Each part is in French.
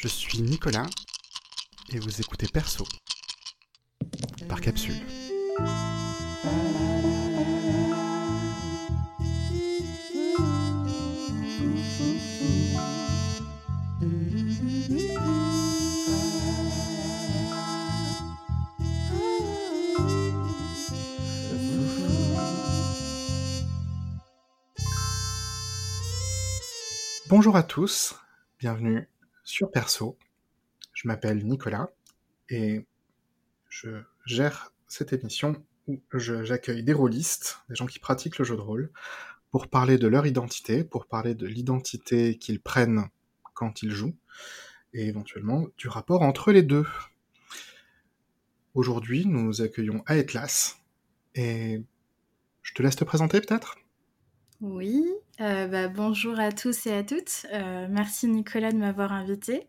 Je suis Nicolas et vous écoutez Perso par capsule. Bonjour à tous, bienvenue sur Perso. Je m'appelle Nicolas et je gère cette émission où j'accueille des rôlistes, des gens qui pratiquent le jeu de rôle, pour parler de leur identité, pour parler de l'identité qu'ils prennent quand ils jouent, et éventuellement du rapport entre les deux. Aujourd'hui, nous accueillons Aetlas, et je te laisse te présenter peut-être? Oui, euh, bah, bonjour à tous et à toutes. Euh, merci Nicolas de m'avoir invité.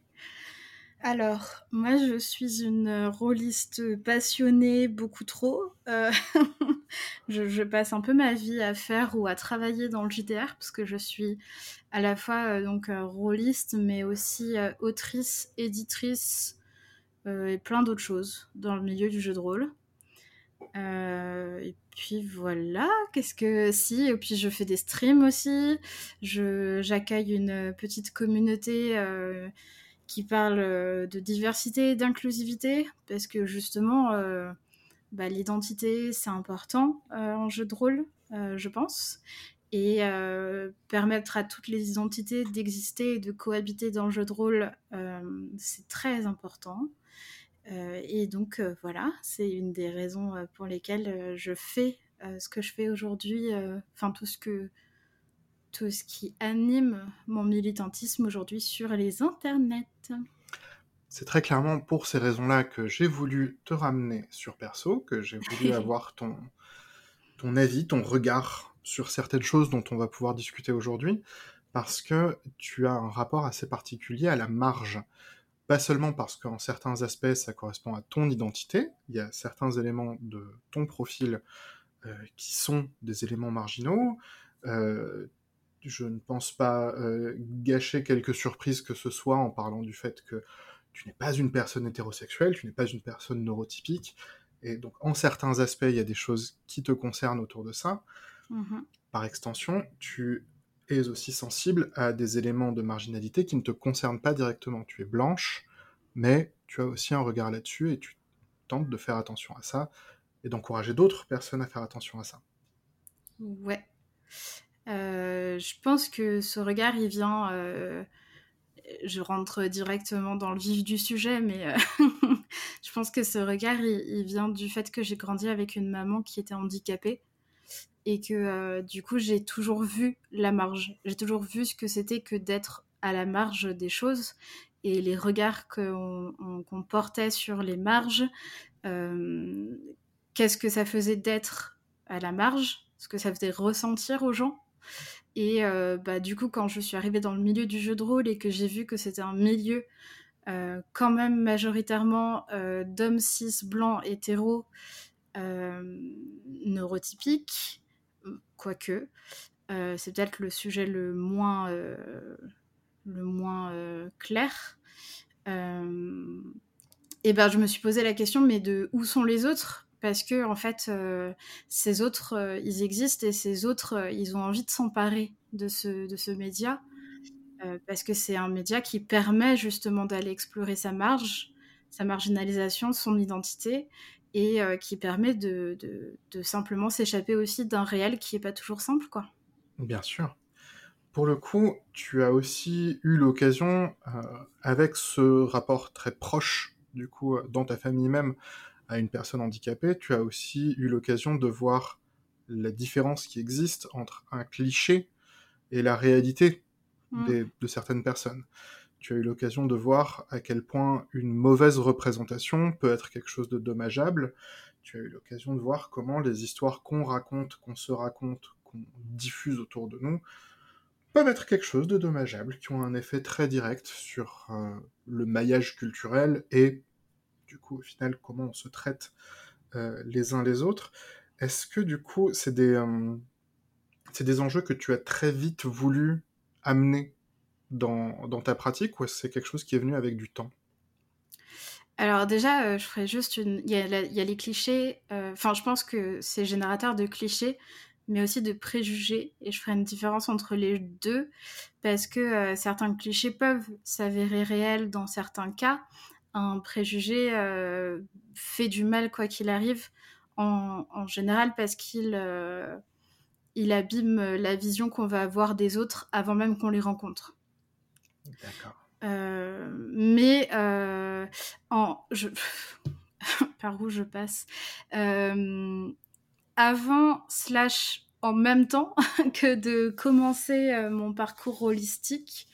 Alors, moi je suis une rôliste passionnée, beaucoup trop. Euh, je, passe un peu ma vie à faire ou à travailler dans le JDR parce que je suis à la fois donc rôliste mais aussi autrice, éditrice et plein d'autres choses dans le milieu du jeu de rôle. Euh, et puis voilà, qu'est-ce que si Et puis je fais des streams aussi. Je j'accueille une petite communauté euh, qui parle euh, de diversité et d'inclusivité parce que justement, bah, l'identité c'est important en jeu de rôle, je pense. Et permettre à toutes les identités d'exister et de cohabiter dans le jeu de rôle, c'est très important. Euh, et donc euh, voilà, c'est une des raisons euh, pour lesquelles je fais ce que je fais aujourd'hui, enfin tout ce que tout ce qui anime mon militantisme aujourd'hui sur les internets. C'est très clairement pour ces raisons-là que j'ai voulu te ramener sur Perso, que j'ai voulu avoir ton, ton avis, ton regard sur certaines choses dont on va pouvoir discuter aujourd'hui, parce que tu as un rapport assez particulier à la marge pas seulement parce qu'en certains aspects ça correspond à ton identité, il y a certains éléments de ton profil euh, qui sont des éléments marginaux. Euh, je ne pense pas euh, gâcher quelques surprises que ce soit en parlant du fait que tu n'es pas une personne hétérosexuelle, tu n'es pas une personne neurotypique, et donc en certains aspects il y a des choses qui te concernent autour de ça. Mm-hmm. Par extension, tu aussi sensible à des éléments de marginalité qui ne te concernent pas directement. Tu es blanche, mais tu as aussi un regard là-dessus et tu tentes de faire attention à ça et d'encourager d'autres personnes à faire attention à ça. Ouais. Euh, je pense que ce regard, il vient. Euh, je rentre directement dans le vif du sujet, mais euh, je pense que ce regard, il vient du fait que j'ai grandi avec une maman qui était handicapée et que euh, du coup j'ai toujours vu la marge. J'ai toujours vu ce que c'était que d'être à la marge des choses et les regards qu'on portait sur les marges. Euh, qu'est-ce que ça faisait d'être à la marge Ce que ça faisait ressentir aux gens et euh, bah, du coup, quand je suis arrivée dans le milieu du jeu de rôle et que j'ai vu que c'était un milieu quand même majoritairement d'hommes cis, blancs, hétéros, neurotypiques, quoique. Euh, c'est peut-être le sujet le moins, euh, le moins euh, clair. et ben, je me suis posé la question, mais de où sont les autres? Parce que, en fait, ces autres, ils existent et ces autres, ils ont envie de s'emparer de ce, de ce média. parce que c'est un média qui permet justement d'aller explorer sa marge, sa marginalisation, son identité, et euh, qui permet de, de, simplement s'échapper aussi d'un réel qui n'est pas toujours simple, quoi. Bien sûr. Pour le coup, tu as aussi eu l'occasion, euh, avec ce rapport très proche, du coup, euh, dans ta famille même, à une personne handicapée, tu as aussi eu l'occasion de voir la différence qui existe entre un cliché et la réalité mmh. de certaines personnes tu as eu l'occasion de voir à quel point une mauvaise représentation peut être quelque chose de dommageable. Tu as eu l'occasion de voir comment les histoires qu'on raconte, qu'on se raconte, qu'on diffuse autour de nous, peuvent être quelque chose de dommageable, qui ont un effet très direct sur euh, le maillage culturel et, du coup, au final, comment on se traite euh, les uns les autres. Est-ce que, du coup, c'est des, euh, c'est des enjeux que tu as très vite voulu amener dans, ta pratique ou c'est quelque chose qui est venu avec du temps? Alors déjà, euh, je ferais juste une... Il y, a les clichés, euh, enfin je pense que c'est générateur de clichés, mais aussi de préjugés, et je ferai une différence entre les deux, parce que euh, certains clichés peuvent s'avérer réels dans certains cas. Un préjugé fait du mal quoi qu'il arrive, en, général parce qu'il il abîme la vision qu'on va avoir des autres avant même qu'on les rencontre. D'accord. Euh, mais euh, en, je... par où je passe euh, Avant slash en même temps que de commencer mon parcours holistique,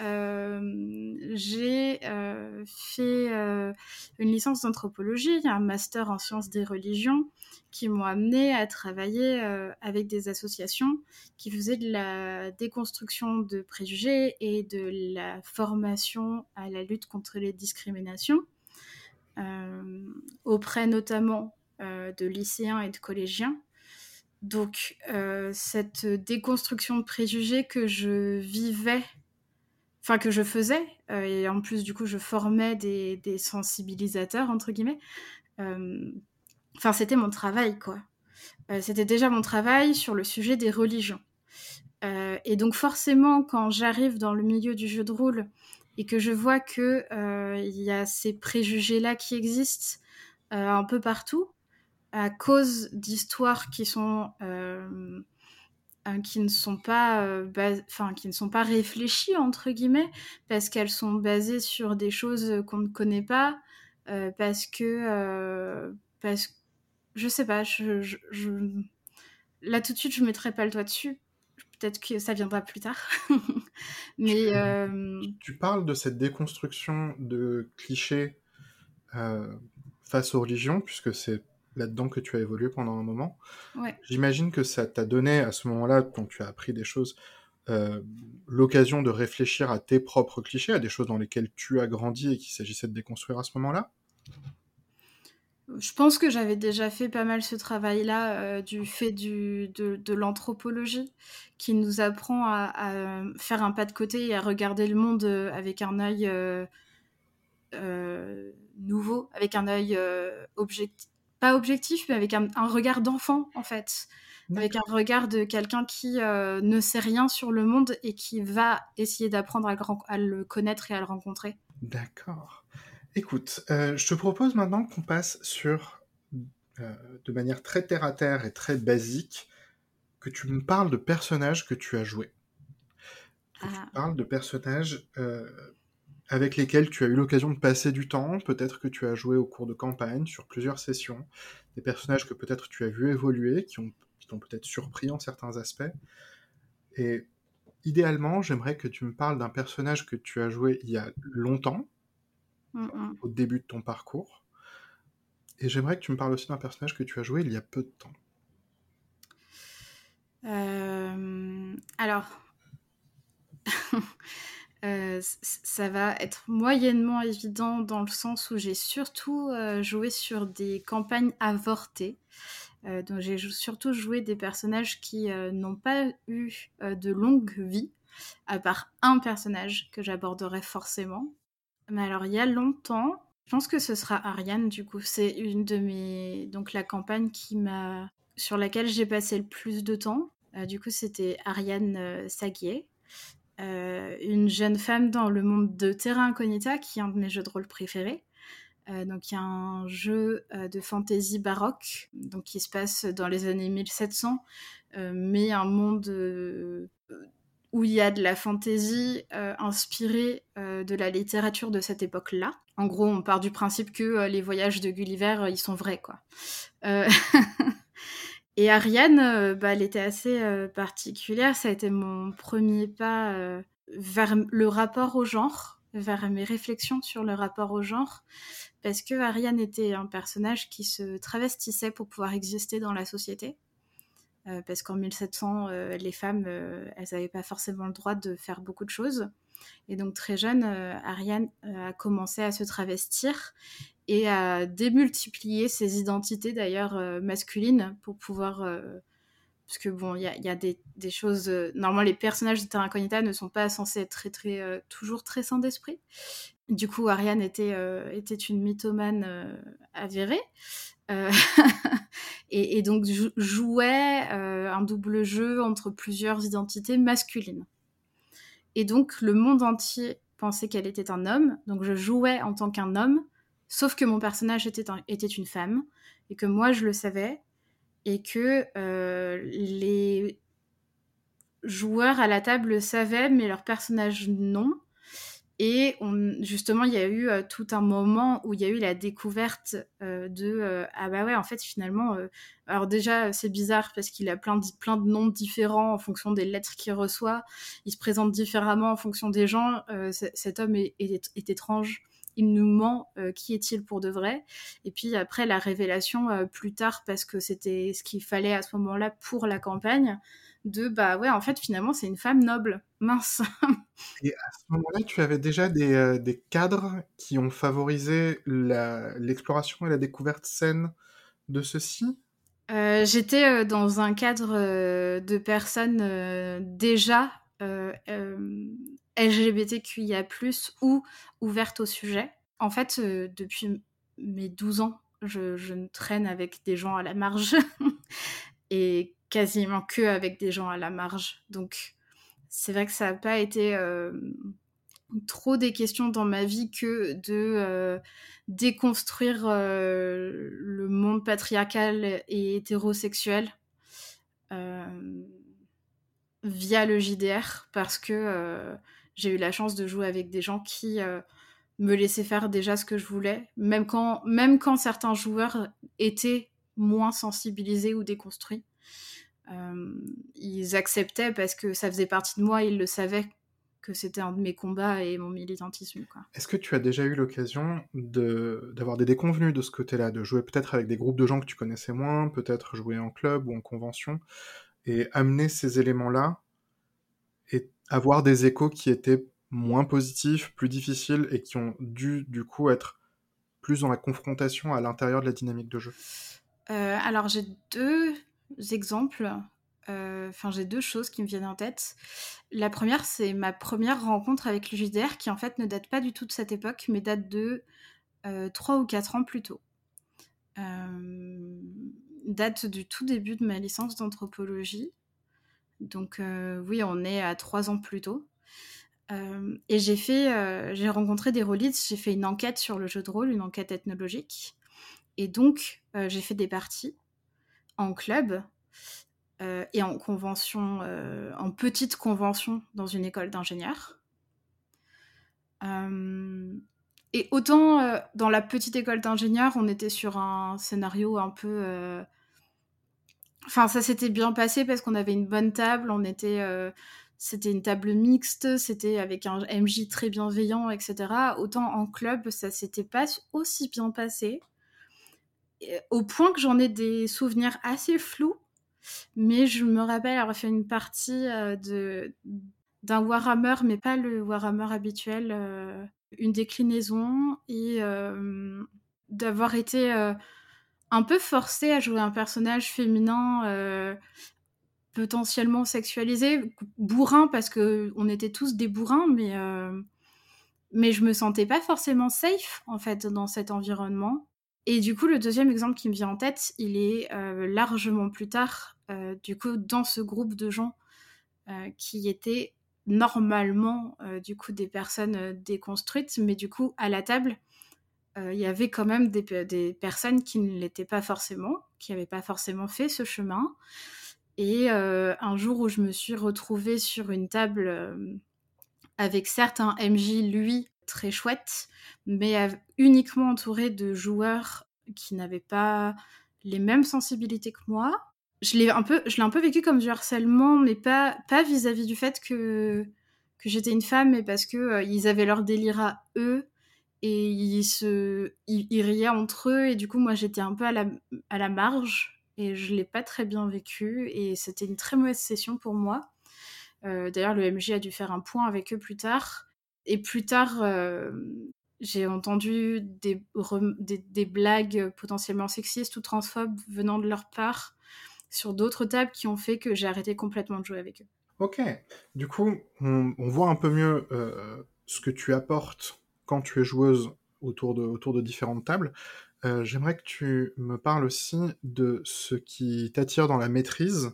j'ai euh, fait euh, une licence d'anthropologie, un master en sciences des religions qui m'ont amené à travailler avec des associations qui faisaient de la déconstruction de préjugés et de la formation à la lutte contre les discriminations, auprès notamment de lycéens et de collégiens. Donc cette déconstruction de préjugés que je vivais enfin que je faisais, euh, et en plus du coup je formais des, des sensibilisateurs entre guillemets. Euh, enfin c'était mon travail quoi. Euh, c'était déjà mon travail sur le sujet des religions. et donc forcément quand j'arrive dans le milieu du jeu de rôle et que je vois que il y a ces préjugés là qui existent un peu partout à cause d'histoires qui sont euh, qui ne sont pas, euh, enfin qui ne sont pas réfléchies entre guillemets, parce qu'elles sont basées sur des choses qu'on ne connaît pas, euh, parce que, parce, je sais pas, je, je, là tout de suite je mettrai pas le doigt dessus. Peut-être que ça viendra plus tard. Mais tu, parles de cette déconstruction de clichés face aux religions, puisque c'est là-dedans que tu as évolué pendant un moment. J'imagine que ça t'a donné à ce moment-là, quand tu as appris des choses, euh, l'occasion de réfléchir à tes propres clichés, à des choses dans lesquelles tu as grandi et qu'il s'agissait de déconstruire à ce moment-là? Je pense que j'avais déjà fait pas mal ce travail-là euh, du fait du, de, l'anthropologie qui nous apprend à, faire un pas de côté et à regarder le monde euh, avec un œil nouveau, avec un œil objectif, pas objectif, mais avec un, regard d'enfant, en fait. Avec un regard de quelqu'un qui euh, ne sait rien sur le monde et qui va essayer d'apprendre à, le connaître et à le rencontrer. D'accord. Écoute, euh, je te propose maintenant qu'on passe sur, euh, de manière très terre-à-terre et très basique, que tu me parles de personnages que tu as joués. Que tu ah. parles de personnages avec lesquels tu as eu l'occasion de passer du temps, peut-être que tu as joué au cours de campagne, sur plusieurs sessions, des personnages que peut-être tu as vu évoluer, qui, ont, t'ont peut-être surpris en certains aspects. Et idéalement, j'aimerais que tu me parles d'un personnage que tu as joué il y a longtemps, au début de ton parcours. Et j'aimerais que tu me parles aussi d'un personnage que tu as joué il y a peu de temps. Euh, alors, Euh, ça va être moyennement évident dans le sens où j'ai surtout euh, joué sur des campagnes avortées. Euh, donc j'ai surtout joué des personnages qui n'ont pas eu de longue vie, à part un personnage que j'aborderai forcément. Mais alors il y a longtemps, je pense que ce sera Ariane du coup. C'est une de mes donc la campagne qui m'a sur laquelle j'ai passé le plus de temps. du coup c'était Ariane Saguier euh, une jeune femme dans le monde de Terra Incognita, qui est un de mes jeux de rôle préférés. Euh, donc il y a un jeu euh, de fantasy baroque, donc qui se passe dans les années 1700, mais un monde où il y a de la fantaisie inspirée de la littérature de cette époque-là. En gros, on part du principe que les voyages de Gulliver, ils sont vrais, quoi. Et Ariane, euh, bah, elle était assez euh, particulière. Ça a été mon premier pas euh, vers le rapport au genre, vers mes réflexions sur le rapport au genre, parce que Ariane était un personnage qui se travestissait pour pouvoir exister dans la société. parce qu'en 1700, les femmes, elles n'avaient pas forcément le droit de faire beaucoup de choses. Et donc très jeune, Ariane a commencé à se travestir et à démultiplier ses identités d'ailleurs euh, masculines pour pouvoir euh, parce que bon, il y a, des, choses. normalement, les personnages de Terra Incognita ne sont pas censés être très, très, toujours très sains d'esprit. Du coup, Ariane était, était une mythomane avérée. et, donc jouait un double jeu entre plusieurs identités masculines. Et donc, le monde entier pensait qu'elle était un homme. Donc, je jouais en tant qu'un homme, sauf que mon personnage était, une femme. Et que moi, je le savais. Et que euh, les joueurs à la table le savaient, mais leur personnage non. Et justement, il y a eu euh, tout un moment où il y a eu la découverte euh, de euh, ah bah ouais, en fait, finalement, alors déjà, c'est bizarre parce qu'il a plein de, noms différents en fonction des lettres qu'il reçoit. Il se présente différemment en fonction des gens. cet homme est, étrange. Il nous ment. qui est-il pour de vrai? Et puis après, la révélation plus tard, parce que c'était ce qu'il fallait à ce moment-là pour la campagne de bah ouais, en fait, finalement, c'est une femme noble. Mince. Et à ce moment-là, tu avais déjà des, euh, des cadres qui ont favorisé l'exploration et la découverte saine de ceci euh, J'étais euh, dans un cadre de personnes déjà LGBTQIA, ou ouvertes au sujet. En fait, depuis mes 12 ans, je, je traîne avec des gens à la marge. et quasiment que avec des gens à la marge. Donc, c'est vrai que ça n'a pas été euh, trop des questions dans ma vie que de euh, déconstruire euh, le monde patriarcal et hétérosexuel via le JDR parce que j'ai eu la chance de jouer avec des gens qui me laissaient faire déjà ce que je voulais, même quand, même quand certains joueurs étaient moins sensibilisés ou déconstruits. Euh, ils acceptaient parce que ça faisait partie de moi, ils le savaient que c'était un de mes combats et mon militantisme. Est-ce que tu as déjà eu l'occasion d'avoir des déconvenus de ce côté-là, de jouer peut-être avec des groupes de gens que tu connaissais moins, peut-être jouer en club ou en convention, et amener ces éléments-là et avoir des échos qui étaient moins positifs, plus difficiles et qui ont dû du coup être plus dans la confrontation à l'intérieur de la dynamique de jeu? Euh, Alors j'ai deux exemples. Euh, enfin, j'ai deux choses qui me viennent en tête. La première, c'est ma première rencontre avec le JDR, qui en fait ne date pas du tout de cette époque, mais date de euh, 3 ou 4 ans plus tôt. Euh, date du tout début de ma licence d'anthropologie. Donc oui, on est à 3 ans plus tôt. et j'ai fait, j'ai rencontré des rôlistes, j'ai fait une enquête sur le jeu de rôle, une enquête ethnologique. Et donc, j'ai fait des parties en club euh, et en convention, euh, en petite convention dans une école d'ingénieurs. Euh, et autant dans la petite école d'ingénieurs, on était sur un scénario un peu. Enfin, ça s'était bien passé parce qu'on avait une bonne table, on était. C'était une table mixte, c'était avec un MJ très bienveillant, etc. Autant en club, ça s'était pas aussi bien passé au point que j'en ai des souvenirs assez flous, mais je me rappelle avoir fait une partie euh, de d'un Warhammer, mais pas le Warhammer habituel, euh, une déclinaison, et euh, d'avoir été un peu forcée à jouer un personnage féminin potentiellement sexualisé, bourrin parce que on était tous des bourrins, mais mais je me sentais pas forcément safe en fait dans cet environnement. Et du coup, le deuxième exemple qui me vient en tête, il est euh, largement plus tard, euh, du coup, dans ce groupe de gens euh, qui étaient normalement, du coup, des personnes déconstruites, mais du coup, à la table, il y avait quand même des, des personnes qui ne l'étaient pas forcément, qui n'avaient pas forcément fait ce chemin. Et un jour où je me suis retrouvée sur une table avec certains MJ, lui, très chouette, mais uniquement entouré de joueurs qui n'avaient pas les mêmes sensibilités que moi. Je l'ai un peu, je l'ai un peu vécu comme du harcèlement, mais pas pas vis-à-vis du fait que que j'étais une femme, mais parce que euh, ils avaient leur délire à eux et ils se ils, riaient entre eux et du coup moi j'étais un peu à la à la marge et je l'ai pas très bien vécu et c'était une très mauvaise session pour moi. Euh, d'ailleurs le MJ a dû faire un point avec eux plus tard et plus tard, euh, j'ai entendu des, blagues potentiellement sexistes ou transphobes venant de leur part. sur d'autres tables qui ont fait que j'ai arrêté complètement de jouer avec eux. Ok, du coup, on, voit un peu mieux euh, ce que tu apportes quand tu es joueuse autour de, autour de différentes tables. Euh, j'aimerais que tu me parles aussi de ce qui t'attire dans la maîtrise,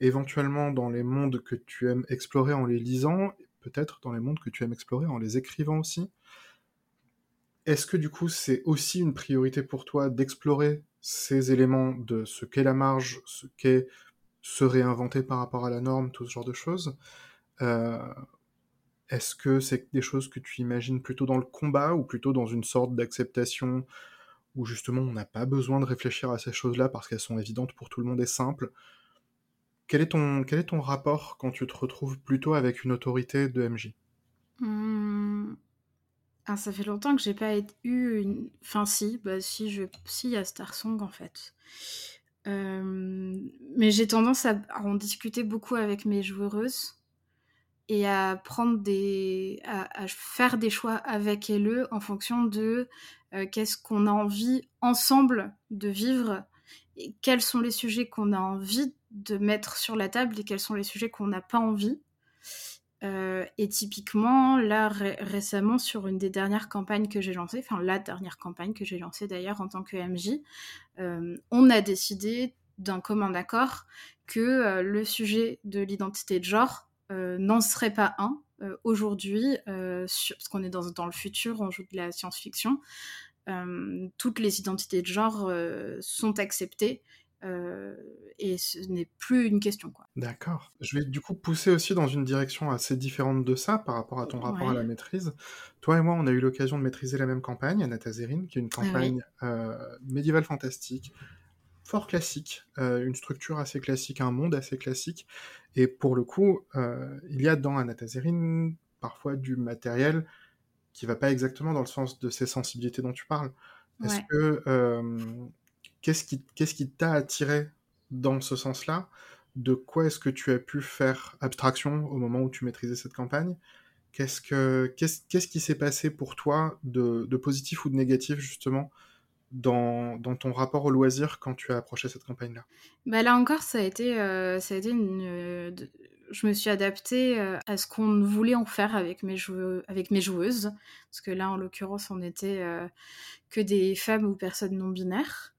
éventuellement dans les mondes que tu aimes explorer en les lisant, peut-être dans les mondes que tu aimes explorer en les écrivant aussi. Est-ce que du coup c'est aussi une priorité pour toi d'explorer ces éléments de ce qu'est la marge, ce qu'est se réinventer par rapport à la norme, tout ce genre de choses. Euh, est-ce que c'est des choses que tu imagines plutôt dans le combat ou plutôt dans une sorte d'acceptation où justement on n'a pas besoin de réfléchir à ces choses-là parce qu'elles sont évidentes pour tout le monde et simples quel est, ton, quel est ton rapport quand tu te retrouves plutôt avec une autorité de MJ mmh. ah, Ça fait longtemps que j'ai pas eu une... Enfin si, bah si, je... si, il y a Starsong en fait. Euh, mais j'ai tendance à, en discuter beaucoup avec mes joueuses et à prendre des, à, faire des choix avec elles en fonction de euh, qu'est-ce qu'on a envie ensemble de vivre et quels sont les sujets qu'on a envie de mettre sur la table et quels sont les sujets qu'on n'a pas envie. Euh, et typiquement, là récemment, sur une des dernières campagnes que j'ai lancées, enfin la dernière campagne que j'ai lancée d'ailleurs en tant que MJ, euh, on a décidé d'un commun accord que euh, le sujet de l'identité de genre n'en serait pas un aujourd'hui, parce qu'on est dans, dans, le futur, on joue de la science-fiction. toutes les identités de genre sont acceptées euh, et ce n'est plus une question. quoi. D'accord. Je vais du coup pousser aussi dans une direction assez différente de ça par rapport à ton rapport à la maîtrise. Toi et moi, on a eu l'occasion de maîtriser la même campagne, Anatazerine, qui est une ah campagne euh, médiévale fantastique, fort classique, euh, une structure assez classique, un monde assez classique. Et pour le coup, il y a dans Anatazerine parfois du matériel qui va pas exactement dans le sens de ces sensibilités dont tu parles. Est-ce que Qu'est-ce qui t'a attiré dans ce sens-là? De quoi est-ce que tu as pu faire abstraction au moment où tu maîtrisais cette campagne? Qu'est-ce que qu'est-ce qu'est-ce qui s'est passé pour toi de, positif ou de négatif justement dans, ton rapport au loisir quand tu as approché cette campagne-là? Bah Là encore, ça a été, euh, une, euh, je me suis adaptée euh, à ce qu'on voulait en faire avec mes, avec mes joueuses. Parce que là, en l'occurrence, on était que des femmes ou personnes non binaires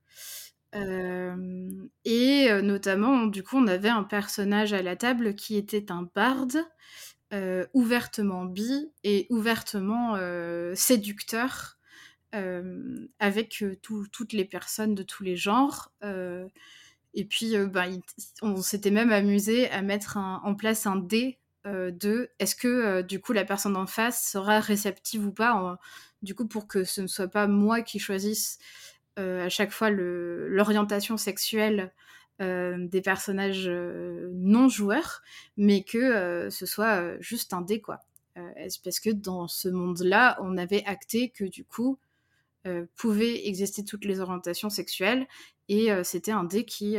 et notamment, du coup, on avait un personnage à la table qui était un barde, ouvertement bi et ouvertement séducteur, avec toutes les personnes de tous les genres. et puis, ben, on s'était même amusé à mettre en place un dé de est-ce que du coup la personne en face sera réceptive ou pas, du coup pour que ce ne soit pas moi qui choisisse à chaque fois l'orientation sexuelle euh, des personnages euh, non joueurs, mais que ce soit juste un dé, quoi. parce que dans ce monde-là, on avait acté que du coup, pouvaient exister toutes les orientations sexuelles et c'était un dé qui,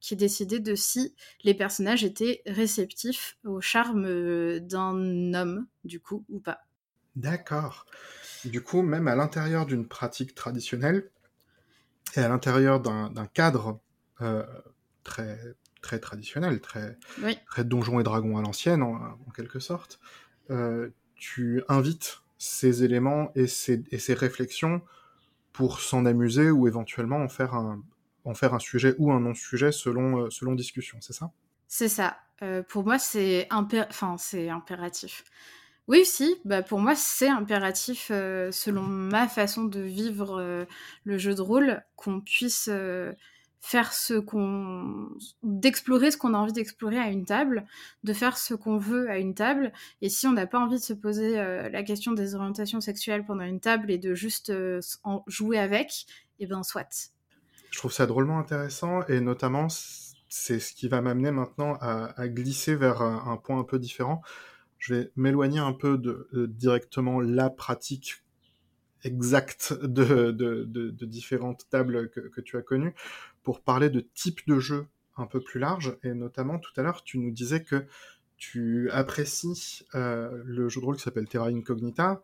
qui décidait de si les personnages étaient réceptifs au charme d'un homme, du coup, ou pas. D'accord. Du coup, même à l'intérieur d'une pratique traditionnelle, et à l'intérieur d'un cadre euh, très, très traditionnel, très, très donjon et dragon à l'ancienne, en, quelque sorte, euh, tu invites ces éléments et ces, et ces réflexions pour s'en amuser ou éventuellement en faire un, en faire un sujet ou un non-sujet selon, euh, selon discussion, c'est ça? C'est ça. pour moi, c'est impératif. Oui, si, bah pour moi, c'est impératif, euh, selon ma façon de vivre euh, le jeu de rôle, qu'on puisse euh, faire ce qu'on. d'explorer ce qu'on a envie d'explorer à une table, de faire ce qu'on veut à une table. Et si on n'a pas envie de se poser la question des orientations sexuelles pendant une table et de juste en jouer avec, eh ben soit. Je trouve ça drôlement intéressant et notamment, c'est ce qui va m'amener maintenant à, glisser vers un point un peu différent je vais m'éloigner un peu de, directement la pratique exacte de, de, différentes tables que, tu as connues pour parler de type de jeu un peu plus large. Et notamment, tout à l'heure, tu nous disais que tu apprécies euh, le jeu de rôle qui s'appelle Terra Incognita.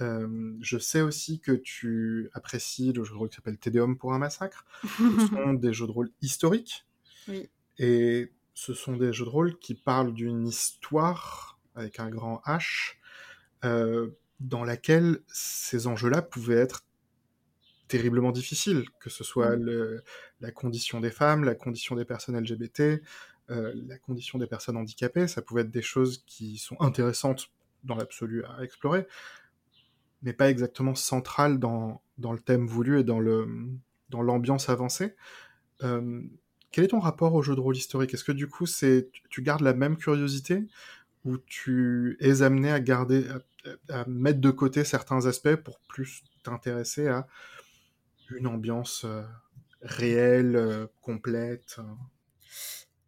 Euh, je sais aussi que tu apprécies le jeu de rôle qui s'appelle Tedeum pour un massacre. Ce sont des jeux de rôle historiques Oui. Et ce sont des jeux de rôle qui parlent d'une histoire avec un grand H, euh, dans laquelle ces enjeux-là pouvaient être terriblement difficiles, que ce soit Mm. le- la condition des femmes, la condition des personnes LGBT, euh, la condition des personnes handicapées. Ça pouvait être des choses qui sont intéressantes dans l'absolu à explorer, mais pas exactement centrales dans, dans le thème voulu et dans le dans l'ambiance avancée. Euh, quel est ton rapport au jeu de rôle historique? Est-ce que du coup, tu gardes la même curiosité? Ou tu es amené à garder, à, mettre de côté certains aspects pour plus t'intéresser à une ambiance euh, réelle, euh, complète euh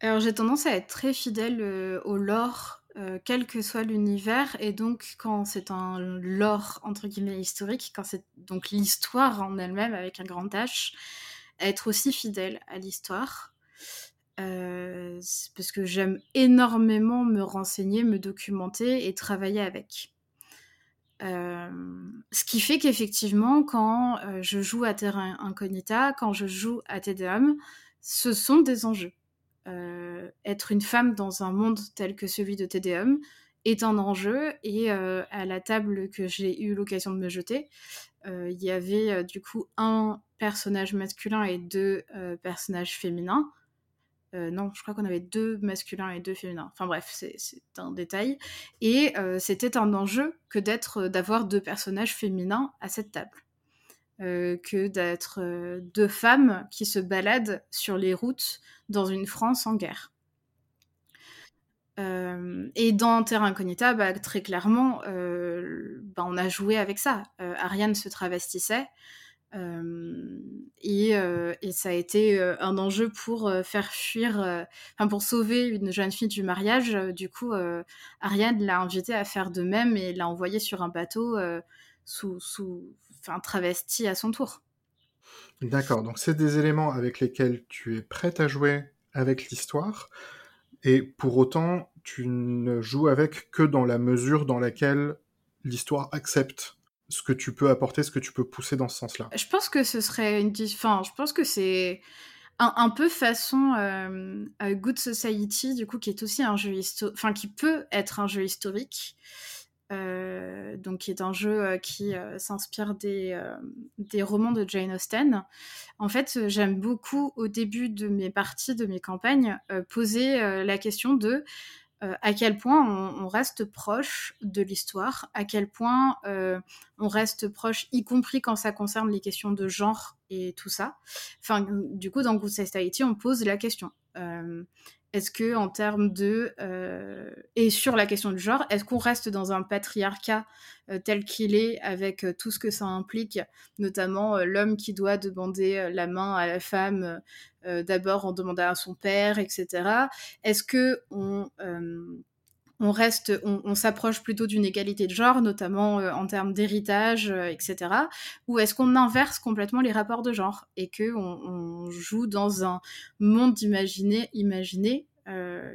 Alors j'ai tendance à être très fidèle euh, au lore, quel que soit l'univers, et donc quand c'est un lore entre guillemets historique, quand c'est donc l'histoire en elle-même avec un grand H, être aussi fidèle à l'histoire. Euh, parce que j'aime énormément me renseigner, me documenter et travailler avec. Euh, ce qui fait qu'effectivement, quand euh, je joue à Terra Incognita, quand je joue à TDM, ce sont des enjeux. Être une femme dans un monde tel que celui de TDM est un enjeu et à la table que j'ai eu l'occasion de me jeter, il y avait du coup un personnage masculin et deux personnages féminins. Euh, non, je crois qu'on avait deux masculins et deux féminins. Enfin bref, c'est un détail. Et euh, c'était un enjeu que d'être, d'avoir deux personnages féminins à cette table. Euh, que d'être euh, deux femmes qui se baladent sur les routes dans une France en guerre. Euh, et dans Terra Incognita, bah, très clairement, euh, bah, on a joué avec ça. Euh, Ariane se travestissait. Et, ça a été un enjeu pour faire fuir, enfin pour sauver une jeune fille du mariage. du coup, Ariane l'a invitée à faire de même et l'a envoyée sur un bateau sous, sous, enfin travesti à son tour. D'accord, donc c'est des éléments avec lesquels tu es prête à jouer avec l'histoire, et pour autant, tu ne joues avec que dans la mesure dans laquelle l'histoire accepte ce que tu peux apporter, ce que tu peux pousser dans ce sens-là. Je pense que ce serait une... Enfin, je pense que c'est un, peu façon euh, Good Society, du coup, qui est aussi un jeu historique... Enfin, qui peut être un jeu historique. Euh, donc qui est un jeu euh, qui euh, s'inspire des, euh, des, romans de Jane Austen. En fait, j'aime beaucoup au début de mes parties, de mes campagnes, euh, poser euh, la question de euh, à quel point on, reste proche de l'histoire, à quel point euh, on reste proche, y compris quand ça concerne les questions de genre et tout ça. Enfin, du coup, dans Good Society, on pose la question. Euh, est-ce que en termes de euh, et sur la question du genre, est-ce qu'on reste dans un patriarcat euh, tel qu'il est avec euh, tout ce que ça implique, notamment l'homme qui doit demander la main à la femme d'abord en demandant à son père, etc. Est-ce que on on reste, on, s'approche plutôt d'une égalité de genre, notamment euh, en termes d'héritage, euh, etc. Ou est-ce qu'on inverse complètement les rapports de genre et que on, joue dans un monde imaginé, imaginé euh,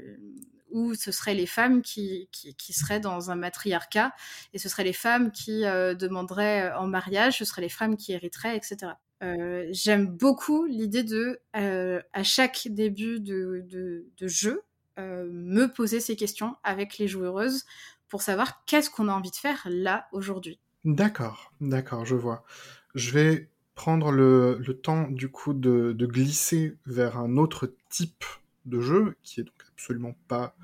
où ce seraient les femmes qui, qui, seraient dans un matriarcat et ce seraient les femmes qui demanderaient en mariage, ce seraient les femmes qui hériteraient, etc. J'aime beaucoup l'idée de, à chaque début de, de, jeu, me poser ces questions avec les joueuses pour savoir qu'est-ce qu'on a envie de faire là aujourd'hui. D'accord, d'accord, je vois. Je vais prendre le, temps du coup de, de, glisser vers un autre type de jeu qui est donc absolument pas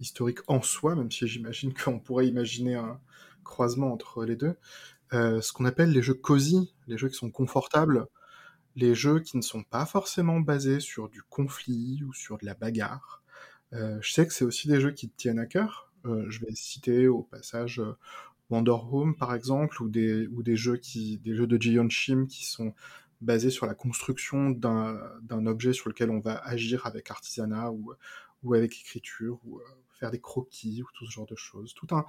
historique en soi, même si j'imagine qu'on pourrait imaginer un croisement entre les deux. Euh, ce qu'on appelle les jeux cosy, les jeux qui sont confortables, les jeux qui ne sont pas forcément basés sur du conflit ou sur de la bagarre. Euh, je sais que c'est aussi des jeux qui te tiennent à cœur. Euh, je vais citer au passage euh, Wonder Home par exemple, ou des, jeux qui, des jeux de Jion Shim qui sont basés sur la construction d'un objet sur lequel on va agir avec artisanat ou avec écriture, ou faire des croquis, ou tout ce genre de choses. Tout un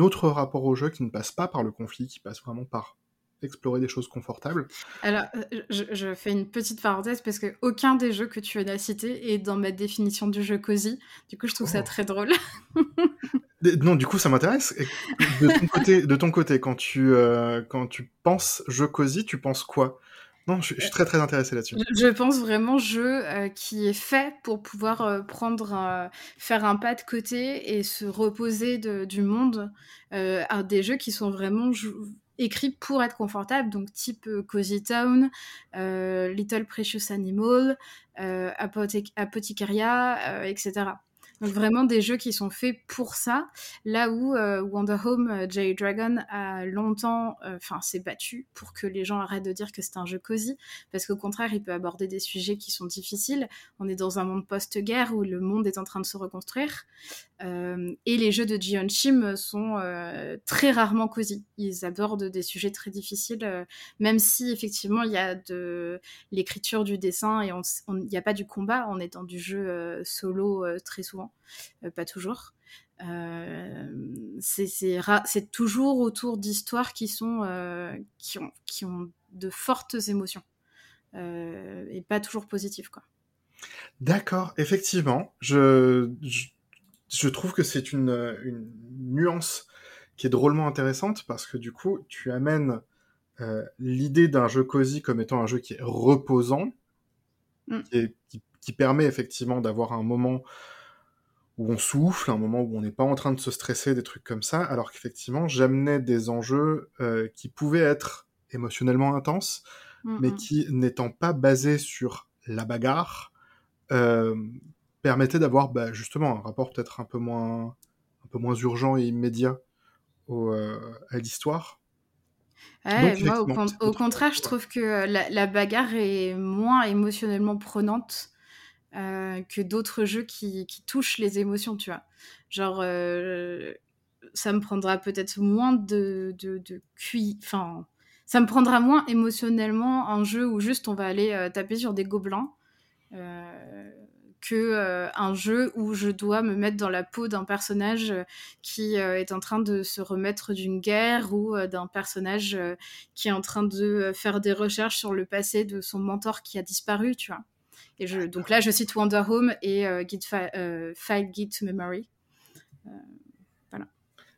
autre rapport au jeu qui ne passe pas par le conflit, qui passe vraiment par explorer des choses confortables. Alors, je, je, fais une petite parenthèse parce que aucun des jeux que tu as cités est dans ma définition du jeu cosy. Du coup, je trouve oh. ça très drôle. non, du coup, ça m'intéresse. De ton côté, de ton côté, quand tu euh, quand tu penses jeu cosy, tu penses quoi? Non, je, suis très très intéressé là-dessus. Je, pense vraiment jeu qui est fait pour pouvoir prendre, faire un pas de côté et se reposer du monde. à des jeux qui sont vraiment écrits pour être confortables, donc type Cozy Town, Little Precious Animal, Apothecaria, etc. Donc vraiment des jeux qui sont faits pour ça. Là où euh, Wonder Home, euh, Jay Dragon a longtemps, euh, enfin, s'est battu pour que les gens arrêtent de dire que c'est un jeu cosy, parce qu'au contraire, il peut aborder des sujets qui sont difficiles. On est dans un monde post-guerre où le monde est en train de se reconstruire. et les jeux de Jion Shim sont très rarement cosy. Ils abordent des sujets très difficiles, même si effectivement il y a de l'écriture du dessin et il n'y a pas du combat, on est dans du jeu solo très souvent. Euh, pas toujours. Euh, c'est toujours autour d'histoires qui sont euh, qui ont, qui ont de fortes émotions et pas toujours positives quoi. D'accord, effectivement, je, je, trouve que c'est une, une, nuance qui est drôlement intéressante parce que du coup, tu amènes l'idée d'un jeu cosy comme étant un jeu qui est reposant, mm. et qui, qui, permet effectivement d'avoir un moment où on souffle, un moment où on n'est pas en train de se stresser, des trucs comme ça, alors qu'effectivement, j'amenais des enjeux euh, qui pouvaient être émotionnellement intenses, mais qui, n'étant pas basés sur la bagarre, euh, permettaient d'avoir bah, justement un rapport peut-être un peu moins un peu moins urgent et immédiat euh, à l'histoire. moi, au, contraire, je trouve que la, la, bagarre est moins émotionnellement prenante euh, que d'autres jeux qui, touchent les émotions, tu vois. Genre, euh, ça me prendra peut-être moins de, de Enfin, ça me prendra moins émotionnellement un jeu où juste on va aller euh, taper sur des gobelins que un jeu où je dois me mettre dans la peau d'un personnage qui est en train de se remettre d'une guerre ou d'un personnage qui est en train de faire des recherches sur le passé de son mentor qui a disparu, tu vois. Et je, donc là, je cite Wonder Home et euh, Git euh, File Git Memory. Euh, voilà.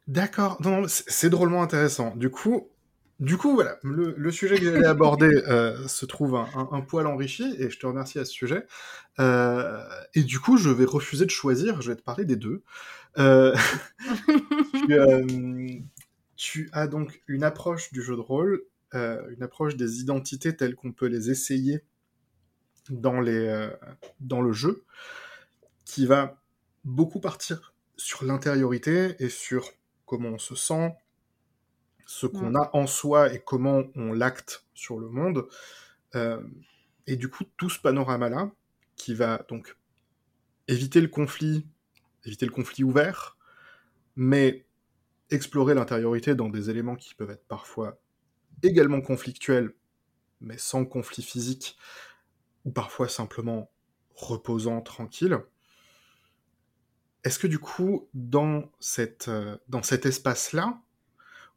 D'accord. c'est drôlement intéressant. Du coup, du coup, voilà, le, sujet que j'allais aborder se trouve un, poil enrichi, et je te remercie à ce sujet. et du coup, je vais refuser de choisir, je vais te parler des deux. tu, tu, as donc une approche du jeu de rôle, une approche des identités telles qu'on peut les essayer dans, les, euh, dans le jeu, qui va beaucoup partir sur l'intériorité et sur comment on se sent, ce qu'on a en soi et comment on l'acte sur le monde. Euh, et du coup, tout ce panorama-là, qui va donc éviter le conflit, éviter le conflit ouvert, mais explorer l'intériorité dans des éléments qui peuvent être parfois également conflictuels, mais sans conflit physique, ou parfois simplement reposant, tranquille. Est-ce que du coup, dans, cette, euh, dans cet espace-là,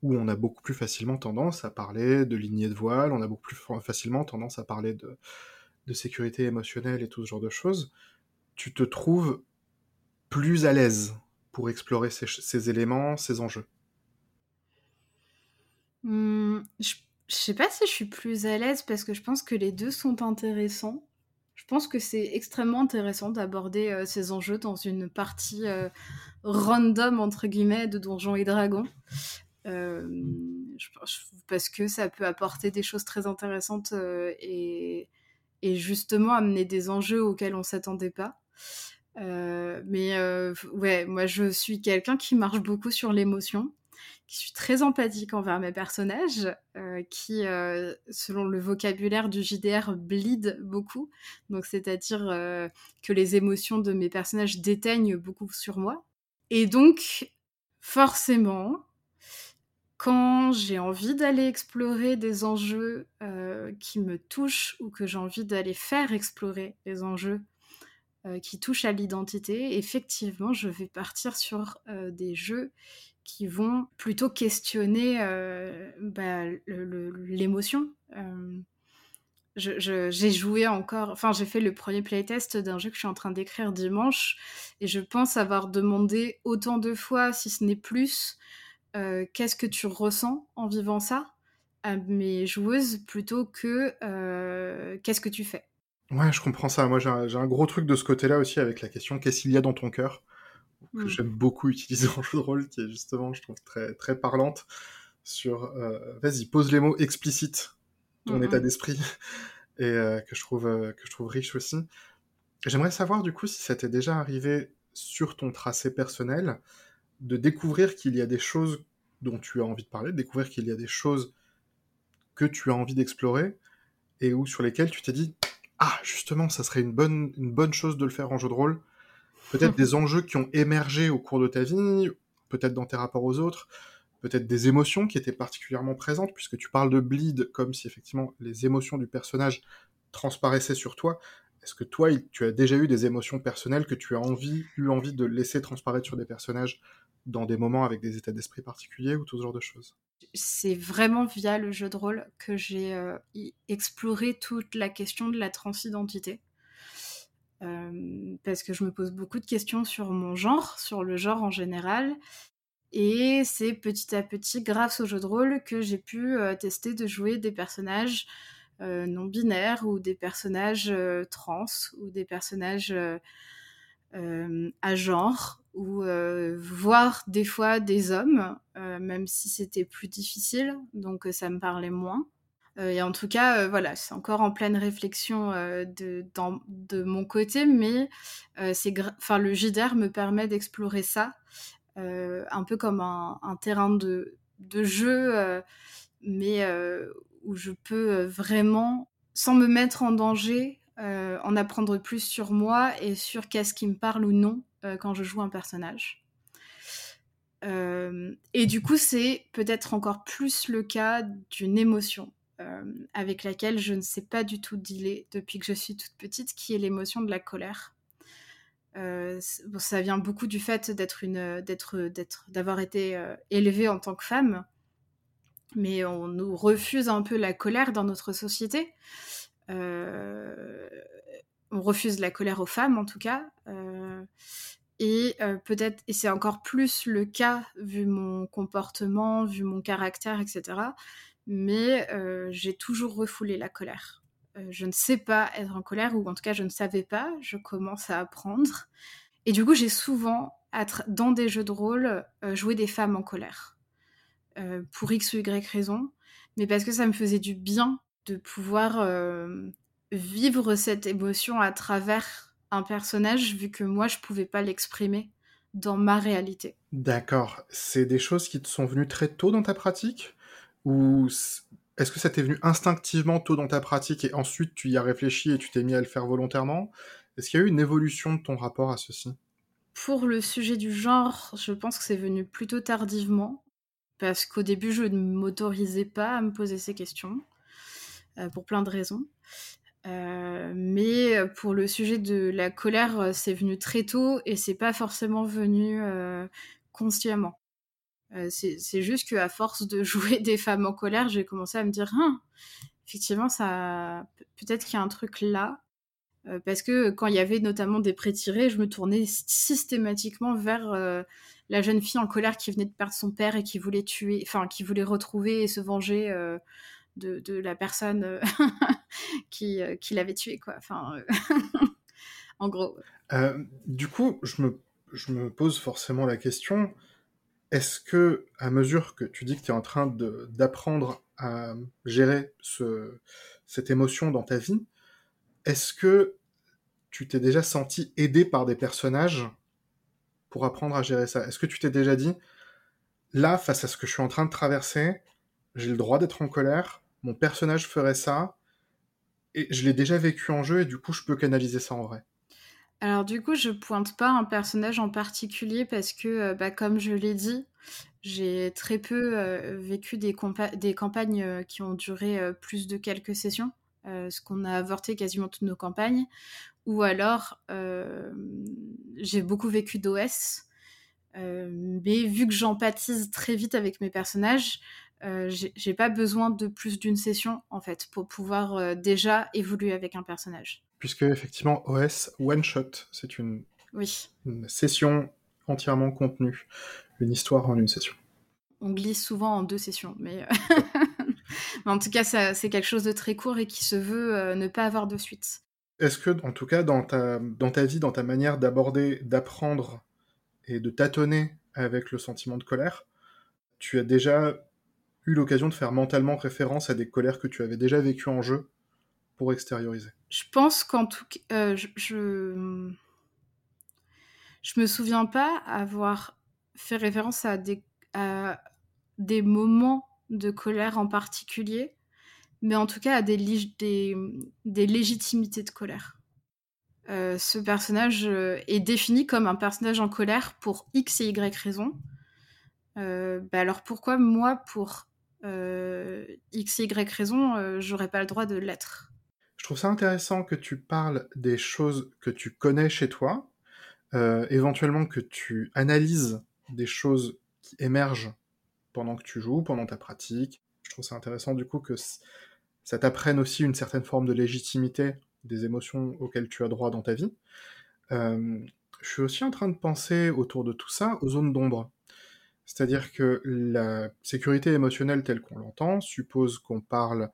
où on a beaucoup plus facilement tendance à parler de lignée de voile, on a beaucoup plus facilement tendance à parler de, de sécurité émotionnelle et tout ce genre de choses, tu te trouves plus à l'aise pour explorer ces, éléments, ces enjeux? Mmh, sais pas si je suis plus à l'aise parce que je pense que les deux sont intéressants. Je pense que c'est extrêmement intéressant d'aborder euh, ces enjeux dans une partie euh, random, entre guillemets, de Donjons et Dragons. Euh, parce que ça peut apporter des choses très intéressantes et, et, justement amener des enjeux auxquels on s'attendait pas. mais ouais, moi je suis quelqu'un qui marche beaucoup sur l'émotion qui suis très empathique envers mes personnages, euh, qui, euh, selon le vocabulaire du JDR, bleed beaucoup. Donc, c'est-à-dire euh, que les émotions de mes personnages déteignent beaucoup sur moi. Et donc, forcément, quand j'ai envie d'aller explorer des enjeux qui me touchent ou que j'ai envie d'aller faire explorer des enjeux qui touchent à l'identité, effectivement, je vais partir sur des jeux qui vont plutôt questionner euh, bah, l'émotion. Euh, j'ai joué encore, enfin j'ai fait le premier playtest d'un jeu que je suis en train d'écrire dimanche et je pense avoir demandé autant de fois, si ce n'est plus, euh, qu'est-ce que tu ressens en vivant ça à mes joueuses plutôt que qu'est-ce que tu fais. Ouais, je comprends ça. Moi, j'ai un, gros truc de ce côté-là aussi avec la question qu'est-ce qu'il y a dans ton cœur? Que hmm. j'aime beaucoup utiliser en jeu de rôle, qui est justement, je trouve, très, très parlante sur vas-y, pose les mots explicites ton état d'esprit et que, je trouve, que je trouve riche aussi. J'aimerais savoir du coup si ça t'est déjà arrivé sur ton tracé personnel de découvrir qu'il y a des choses dont tu as envie de parler, de découvrir qu'il y a des choses que tu as envie d'explorer et où sur lesquelles tu t'es dit ah justement ça serait une bonne une bonne chose de le faire en jeu de rôle peut-être des enjeux qui ont émergé au cours de ta vie peut-être dans tes rapports aux autres peut-être des émotions qui étaient particulièrement présentes puisque tu parles de bleed comme si effectivement les émotions du personnage transparaissaient sur toi. Est-ce que toi, tu as déjà eu des émotions personnelles que tu as envie, eu envie de laisser transparaître sur des personnages dans des moments avec des états d'esprit particuliers ou tout ce genre de choses? C'est vraiment via le jeu de rôle que j'ai euh, exploré toute la question de la transidentité. Euh, parce que je me pose beaucoup de questions sur mon genre, sur le genre en général. Et c'est petit à petit, grâce au jeu de rôle, que j'ai pu euh, tester de jouer des personnages euh, non binaires ou des personnages trans ou des personnages à genre ou voir des fois des hommes, même si c'était plus difficile, donc ça me parlait moins. Et en tout cas, voilà, c'est encore en pleine réflexion de, de mon côté, mais c'est, enfin, le JDR me permet d'explorer ça, un peu comme un, terrain de, jeu, mais où je peux euh, vraiment, sans me mettre en danger, euh, en apprendre plus sur moi et sur qu'est-ce qui me parle ou non euh, quand je joue un personnage. et du coup, c'est peut-être encore plus le cas d'une émotion avec laquelle je ne sais pas du tout dealer depuis que je suis toute petite, qui est l'émotion de la colère. ça vient beaucoup du fait d'être une, d'être, d'être, d'avoir été élevée en tant que femme mais on nous refuse un peu la colère dans notre société. Euh, on refuse la colère aux femmes en tout cas. Euh, et euh, peut-être, et c'est encore plus le cas vu mon comportement, vu mon caractère, etc. Mais j'ai toujours refoulé la colère. je ne sais pas être en colère, ou en tout cas je ne savais pas, je commence à apprendre. Et du coup, j'ai souvent, dans des jeux de rôle, joué des femmes en colère. Euh, pour X ou Y raison, mais parce que ça me faisait du bien de pouvoir euh, vivre cette émotion à travers un personnage, vu que moi, je pouvais pas l'exprimer dans ma réalité. D'accord. C'est des choses qui te sont venues très tôt dans ta pratique? Ou est-ce que ça t'est venu instinctivement tôt dans ta pratique et ensuite tu y as réfléchi et tu t'es mis à le faire volontairement? Est-ce qu'il y a eu une évolution de ton rapport à ceci? Pour le sujet du genre, je pense que c'est venu plutôt tardivement parce qu'au début, je ne m'autorisais pas à me poser ces questions, euh, pour plein de raisons. Euh, mais pour le sujet de la colère, euh, c'est venu très tôt et c'est pas forcément venu consciemment. C'est juste qu'à force de jouer des femmes en colère, j'ai commencé à me dire, hein, effectivement, ça, peut-être qu'il y a un truc là. parce que quand il y avait notamment des pré-tirés, je me tournais systématiquement vers la jeune fille en colère qui venait de perdre son père et qui voulait tuer, enfin qui voulait retrouver et se venger euh, de, la personne euh, qui, euh, l'avait tué, quoi. En gros. du coup, je me pose forcément la question est-ce que, à mesure que tu dis que tu es en train d'apprendre à gérer ce, cette émotion dans ta vie, est-ce que tu t'es déjà senti aidé par des personnages pour apprendre à gérer ça? Est-ce que tu t'es déjà dit, là, face à ce que je suis en train de traverser, j'ai le droit d'être en colère, mon personnage ferait ça, et je l'ai déjà vécu en jeu, et du coup, je peux canaliser ça en vrai? Alors du coup, je pointe pas un personnage en particulier parce que, euh, bah, comme je l'ai dit, j'ai très peu euh, vécu des, campagnes euh, qui ont duré plus de quelques sessions, ce qu'on a avorté quasiment toutes nos campagnes, ou alors j'ai beaucoup vécu d'OS, mais vu que j'empathise très vite avec mes personnages, euh, j'ai pas besoin de plus d'une session en fait pour pouvoir déjà évoluer avec un personnage. Puisque effectivement OS one shot, c'est une, oui. une session entièrement contenue, une histoire en une session. On glisse souvent en deux sessions, mais en tout cas, c'est quelque chose de très court et qui se veut ne pas avoir de suite. Est-ce que, en tout cas, dans ta, dans ta vie, dans ta manière d'aborder, d'apprendre et de tâtonner avec le sentiment de colère, tu as déjà eu l'occasion de faire mentalement référence à des colères que tu avais déjà vécues en jeu pour extérioriser Je pense qu'en tout cas, je, je, je me souviens pas avoir fait référence à des, à des moments de colère en particulier, mais en tout cas à des, des, des légitimités de colère. Euh, ce personnage euh, est défini comme un personnage en colère pour X et Y raisons. Euh, bah alors pourquoi moi, pour X et Y raisons, j'aurais pas le droit de l'être? Je trouve ça intéressant que tu parles des choses que tu connais chez toi, éventuellement que tu analyses des choses qui émergent pendant que tu joues, pendant ta pratique. Je trouve ça intéressant du coup que ça t'apprenne aussi une certaine forme de légitimité des émotions auxquelles tu as droit dans ta vie. Euh, je suis aussi en train de penser autour de tout ça aux zones d'ombre. C'est-à-dire que la sécurité émotionnelle telle qu'on l'entend suppose qu'on parle,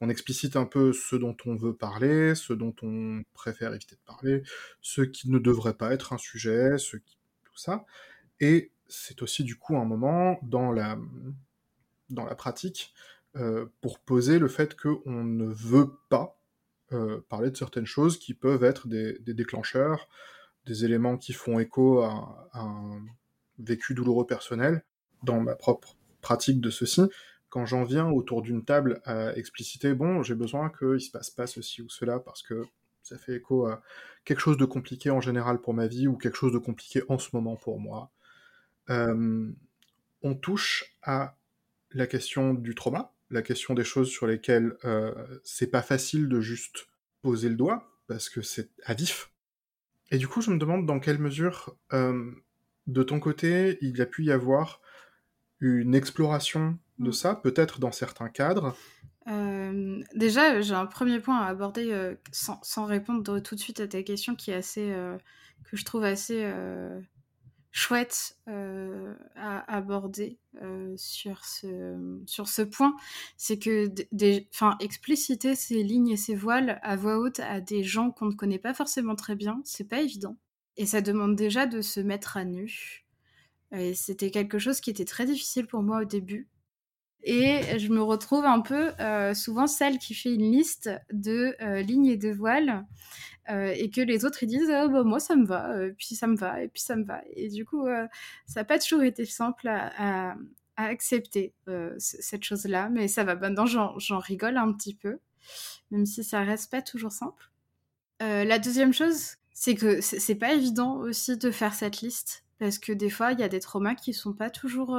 qu'on explicite un peu ce dont on veut parler, ce dont on préfère éviter de parler, ce qui ne devrait pas être un sujet, ce qui, tout ça. Et c'est aussi du coup un moment dans la, dans la pratique euh, pour poser le fait qu'on ne veut pas euh, parler de certaines choses qui peuvent être des, déclencheurs, des éléments qui font écho à, un vécu douloureux personnel. Dans ma propre pratique de ceci, quand j'en viens autour d'une table à expliciter, bon, j'ai besoin qu'il se passe pas ceci ou cela parce que ça fait écho à quelque chose de compliqué en général pour ma vie ou quelque chose de compliqué en ce moment pour moi. Euh, on touche à la question du trauma, la question des choses sur lesquelles euh, c'est pas facile de juste poser le doigt, parce que c'est à vif. Et du coup, je me demande dans quelle mesure, euh, de ton côté, il a pu y avoir une exploration de mm. ça, peut-être dans certains cadres. Euh, déjà, j'ai un premier point à aborder sans, sans, répondre tout de suite à ta question qui est assez, que je trouve assez chouette euh, à aborder euh, sur, ce, sur ce point, c'est que enfin, expliciter ces lignes et ces voiles à voix haute à des gens qu'on ne connaît pas forcément très bien, c'est pas évident. Et ça demande déjà de se mettre à nu. Et c'était quelque chose qui était très difficile pour moi au début. Et je me retrouve un peu euh, souvent celle qui fait une liste de lignes et de voiles euh, et que les autres disent oh, bah, moi ça me va, euh, puis ça me va, et puis ça me va. Et du coup, euh, ça n'a pas toujours été simple à, accepter cette chose-là, mais ça va. Maintenant, j'en rigole un petit peu, même si ça reste pas toujours simple. la deuxième chose, c'est que c'est pas évident aussi de faire cette liste, parce que des fois, il y a des traumas qui sont pas toujours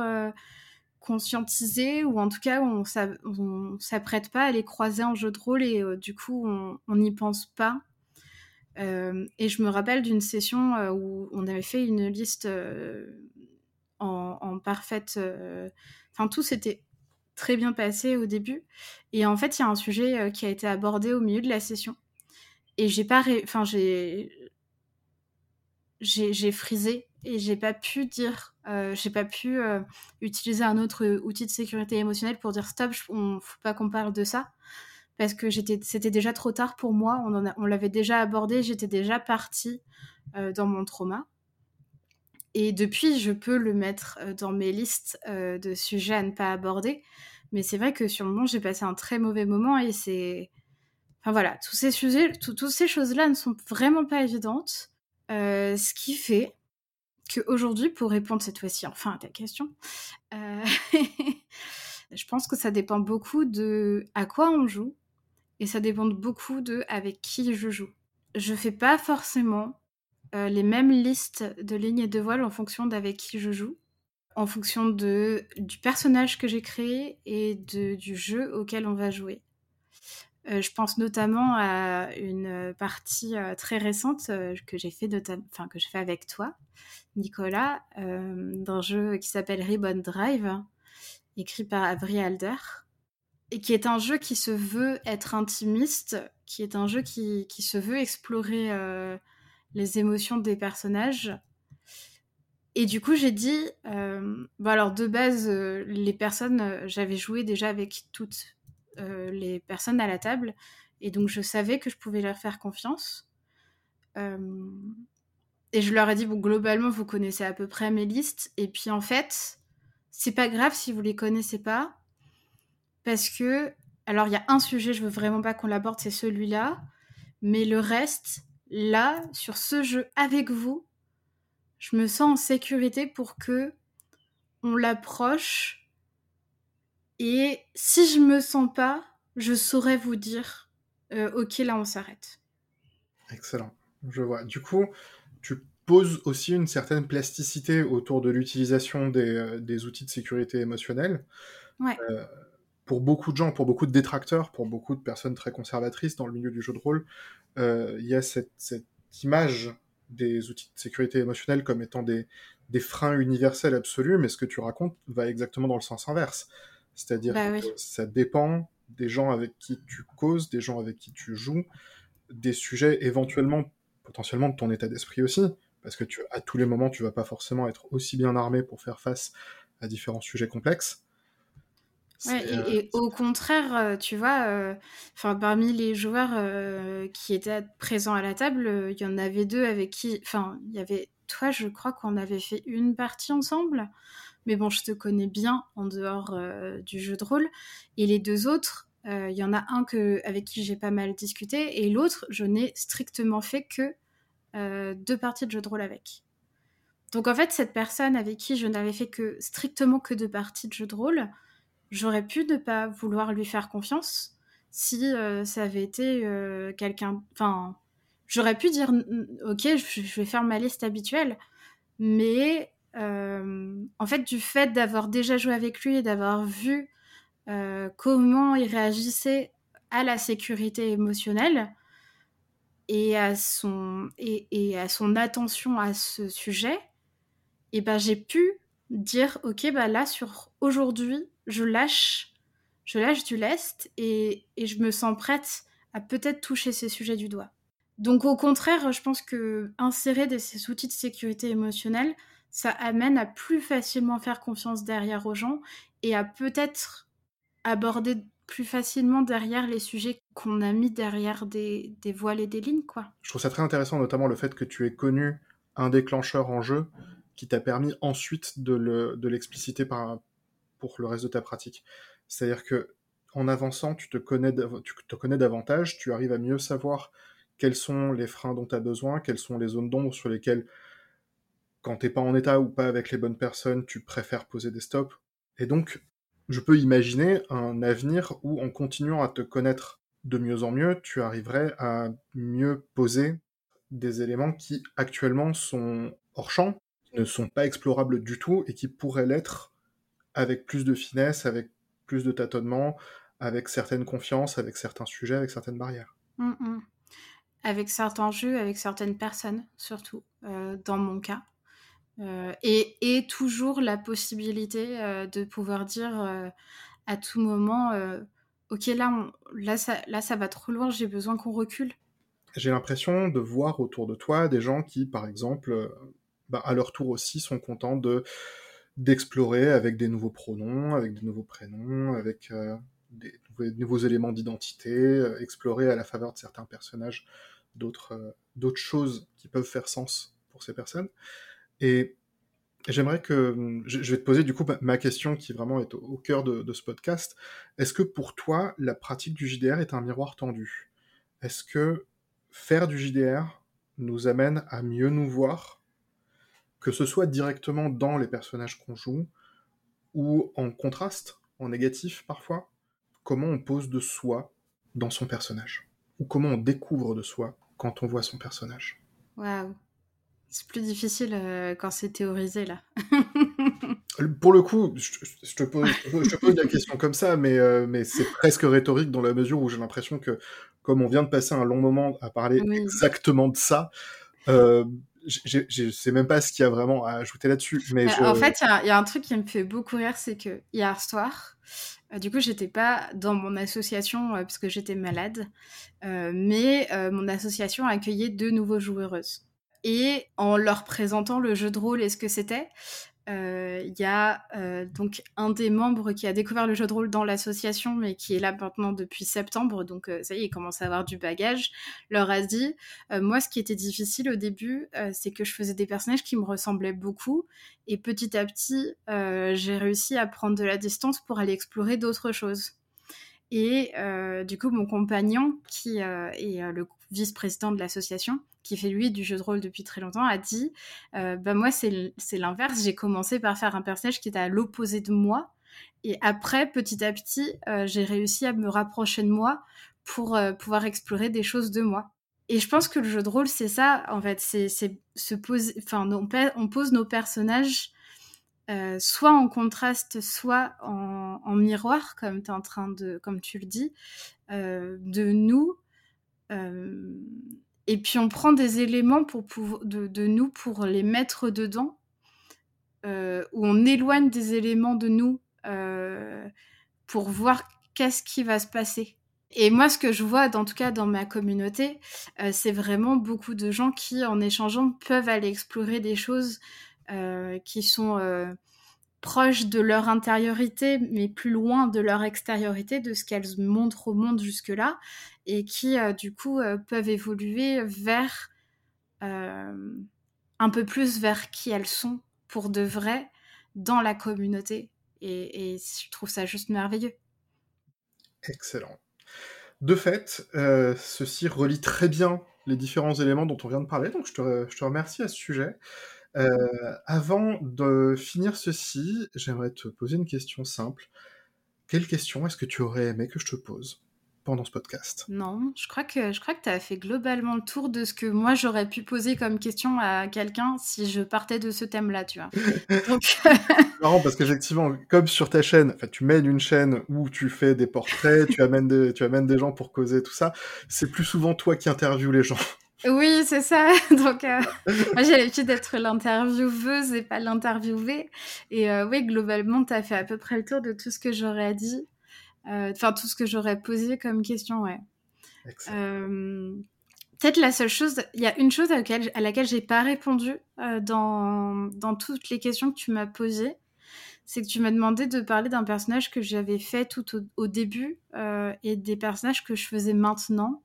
conscientisés, ou en tout cas, on, s'apprête pas à les croiser en jeu de rôle, et du coup, on n'y pense pas euh, et je me rappelle d'une session euh, où on avait fait une liste euh, en, parfaite. Enfin, tout s'était très bien passé au début. Et en fait, il y a un sujet qui a été abordé au milieu de la session. Et j'ai pas. Enfin, j'ai. J'ai frisé et j'ai pas pu dire. J'ai pas pu utiliser un autre outil de sécurité émotionnelle pour dire stop, on, faut pas qu'on parle de ça parce que c'était déjà trop tard pour moi. On, on l'avait déjà abordé, j'étais déjà partie euh, dans mon trauma. Et depuis, je peux le mettre euh, dans mes listes euh, de sujets à ne pas aborder. Mais c'est vrai que sur le moment, j'ai passé un très mauvais moment et c'est. Enfin voilà, tous ces sujets, toutes ces choses-là ne sont vraiment pas évidentes. ce qui fait qu'aujourd'hui, pour répondre cette fois-ci enfin à ta question, je pense que ça dépend beaucoup de à quoi on joue, et ça dépend beaucoup de avec qui je joue. Je fais pas forcément euh, les mêmes listes de lignes et de voiles en fonction d'avec qui je joue, en fonction de, du personnage que j'ai créé et de, du jeu auquel on va jouer. Euh, je pense notamment à une partie euh, très récente que j'ai fait, enfin que je fais avec toi, Nicolas, d'un jeu qui s'appelle Ribbon Drive, écrit par Avery Alder et qui est un jeu qui se veut être intimiste, qui est un jeu qui, qui se veut explorer euh, les émotions des personnages. Et du coup, j'ai dit, euh, alors de base, euh, les personnes, j'avais joué déjà avec toutes les personnes à la table. Et donc, je savais que je pouvais leur faire confiance. et je leur ai dit, bon, globalement, vous connaissez à peu près mes listes. Et puis, en fait, c'est pas grave si vous les connaissez pas. Parce que, alors, il y a un sujet, je veux vraiment pas qu'on l'aborde, c'est celui-là. Mais le reste, là, sur ce jeu avec vous, je me sens en sécurité pour que on l'approche. Et si je me sens pas, je saurais vous dire, euh, ok, là, on s'arrête. Excellent, je vois. Du coup, tu poses aussi une certaine plasticité autour de l'utilisation des, euh, outils de sécurité émotionnelle. Ouais. Euh, pour beaucoup de gens, pour beaucoup de détracteurs, pour beaucoup de personnes très conservatrices dans le milieu du jeu de rôle, il y a cette, image des outils de sécurité émotionnelle comme étant des, des, freins universels absolus, mais ce que tu racontes va exactement dans le sens inverse. C'est-à-dire bah que ça dépend des gens avec qui tu causes, des gens avec qui tu joues, des sujets éventuellement, potentiellement de ton état d'esprit aussi, parce que tu, à tous les moments, tu vas pas forcément être aussi bien armé pour faire face à différents sujets complexes. Euh, et, au contraire, euh, tu vois, euh, parmi les joueurs qui étaient présents à la table, il y en avait deux avec qui, enfin, il y avait toi, je crois qu'on avait fait une partie ensemble, mais bon, je te connais bien en dehors du jeu de rôle, et les deux autres, il y en a un avec qui j'ai pas mal discuté, et l'autre, je n'ai strictement fait que deux parties de jeu de rôle avec. Donc en fait, cette personne avec qui je n'avais fait que strictement que deux parties de jeu de rôle, j'aurais pu ne pas vouloir lui faire confiance si euh, ça avait été euh, quelqu'un. Enfin, j'aurais pu dire ok, je, vais faire ma liste habituelle, mais euh, en fait, du fait d'avoir déjà joué avec lui et d'avoir vu comment il réagissait à la sécurité émotionnelle et à son, et, et à son attention à ce sujet, et eh ben j'ai pu dire ok bah là sur aujourd'hui je lâche, je lâche du lest et, je me sens prête à peut-être toucher ces sujets du doigt. Donc au contraire, je pense que insérer des, ces outils de sécurité émotionnelle, ça amène à plus facilement faire confiance derrière aux gens et à peut-être aborder plus facilement derrière les sujets qu'on a mis derrière des, des, voiles et des lignes, quoi. Je trouve ça très intéressant, notamment le fait que tu aies connu un déclencheur en jeu qui t'a permis ensuite de l'expliciter par, pour le reste de ta pratique. C'est-à-dire que en avançant, tu te connais, tu te connais davantage, tu arrives à mieux savoir quels sont les freins dont tu as besoin, quelles sont les zones d'ombre sur lesquelles, quand t'es pas en état ou pas avec les bonnes personnes, tu préfères poser des stops. Et donc, je peux imaginer un avenir où, en continuant à te connaître de mieux en mieux, tu arriverais à mieux poser des éléments qui actuellement sont hors champ, qui ne sont pas explorables du tout et qui pourraient l'être avec plus de finesse, avec plus de tâtonnement, avec certaines confiances, avec certains sujets, avec certaines barrières. Mm, mm. Avec certains jeux, avec certaines personnes, surtout, euh, dans mon cas. Euh, et, toujours la possibilité euh, de pouvoir dire à tout moment Ok, là, là, ça, va trop loin, j'ai besoin qu'on recule. J'ai l'impression de voir autour de toi des gens qui, par exemple, bah, à leur tour aussi, sont contents de d'explorer avec des nouveaux pronoms, avec des nouveaux prénoms, avec euh, des, nouveaux éléments d'identité, euh, explorer à la faveur de certains personnages euh, d'autres choses qui peuvent faire sens pour ces personnes. Et j'aimerais que je, vais te poser du coup ma, question qui vraiment est au, cœur de, de, ce podcast. Est-ce que pour toi la pratique du JDR est un miroir tendu? Est-ce que faire du JDR nous amène à mieux nous voir que ce soit directement dans les personnages qu'on joue, ou en contraste, en négatif parfois, comment on pose de soi dans son personnage, ou comment on découvre de soi quand on voit son personnage? Waouh, c'est plus difficile euh, quand c'est théorisé là. Pour le coup, je, te pose, je la question comme ça, mais, euh, mais c'est presque rhétorique dans la mesure où j'ai l'impression que, comme on vient de passer un long moment à parler exactement de ça, euh, je sais même pas ce qu'il y a vraiment à ajouter là-dessus. Mais En fait, il y, a un truc qui me fait beaucoup rire, c'est que hier soir, euh, du coup, j'étais pas dans mon association euh, parce que j'étais malade, euh, mais mon association accueillait deux nouveaux joueuses. Et en leur présentant le jeu de rôle et ce que c'était, il y a donc un des membres qui a découvert le jeu de rôle dans l'association, mais qui est là maintenant depuis septembre, donc ça y est, il commence à avoir du bagage, leur a dit, moi ce qui était difficile au début, c'est que je faisais des personnages qui me ressemblaient beaucoup, et petit à petit, j'ai réussi à prendre de la distance pour aller explorer d'autres choses. Et euh, du coup, mon compagnon, qui euh, est euh, le vice-président de l'association, qui fait lui du jeu de rôle depuis très longtemps, a dit bah moi c'est l'inverse. J'ai commencé par faire un personnage qui était à l'opposé de moi, et après petit à petit j'ai réussi à me rapprocher de moi pour pouvoir explorer des choses de moi. Et je pense que le jeu de rôle c'est ça en fait, c'est se poser, enfin on pose nos personnages euh, soit en contraste, soit en, miroir, comme, es en train de, comme tu le dis, euh, de nous. Euh, et puis on prend des éléments de, nous pour les mettre dedans, ou on éloigne des éléments de nous pour voir qu'est-ce qui va se passer. Et moi, ce que je vois, en tout cas dans ma communauté, c'est vraiment beaucoup de gens qui, en échangeant, peuvent aller explorer des choses euh, qui sont euh, proches de leur intériorité, mais plus loin de leur extériorité, de ce qu'elles montrent au monde jusque-là, et qui, euh, du coup, peuvent évoluer vers un peu plus vers qui elles sont pour de vrai dans la communauté. Et, je trouve ça juste merveilleux. Excellent. De fait, ceci relie très bien les différents éléments dont on vient de parler, donc je te remercie à ce sujet. Euh, avant de finir ceci, j'aimerais te poser une question simple. Quelle question est-ce que tu aurais aimé que je te pose pendant ce podcast? Non, je crois que je crois que tu as fait globalement le tour de ce que moi j'aurais pu poser comme question à quelqu'un si je partais de ce thème-là, tu vois. Donc marrant parce qu'effectivement, comme sur ta chaîne, tu mènes une chaîne où tu fais des portraits, tu amènes des, tu amènes des gens pour causer tout ça, c'est plus souvent toi qui interviews les gens. Oui, c'est ça. Donc, euh, moi, j'ai l'habitude d'être l'intervieweuse et pas l'interviewée. Et euh, oui, globalement, tu as fait à peu près le tour de tout ce que j'aurais dit. Euh, enfin, tout ce que j'aurais posé comme question, ouais. Peut-être la seule chose, il y a une chose à laquelle, à laquelle j'ai pas répondu dans, dans toutes les questions que tu m'as posées. C'est que tu m'as demandé de parler d'un personnage que j'avais fait tout au, au début et des personnages que je faisais maintenant.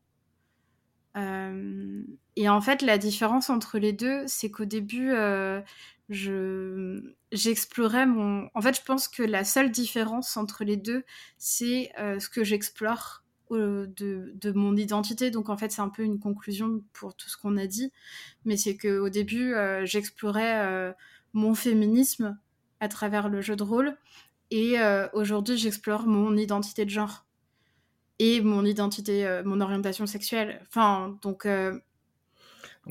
Euh, et en fait, la différence entre les deux, c'est qu'au début, euh, je j'explorais mon. En fait, je pense que la seule différence entre les deux, c'est euh, ce que j'explore de, de, mon identité. Donc, en fait, c'est un peu une conclusion pour tout ce qu'on a dit. Mais c'est qu'au début, j'explorais mon féminisme à travers le jeu de rôle. Et aujourd'hui, j'explore mon identité de genre et mon identité, euh, mon orientation sexuelle. Enfin, donc euh,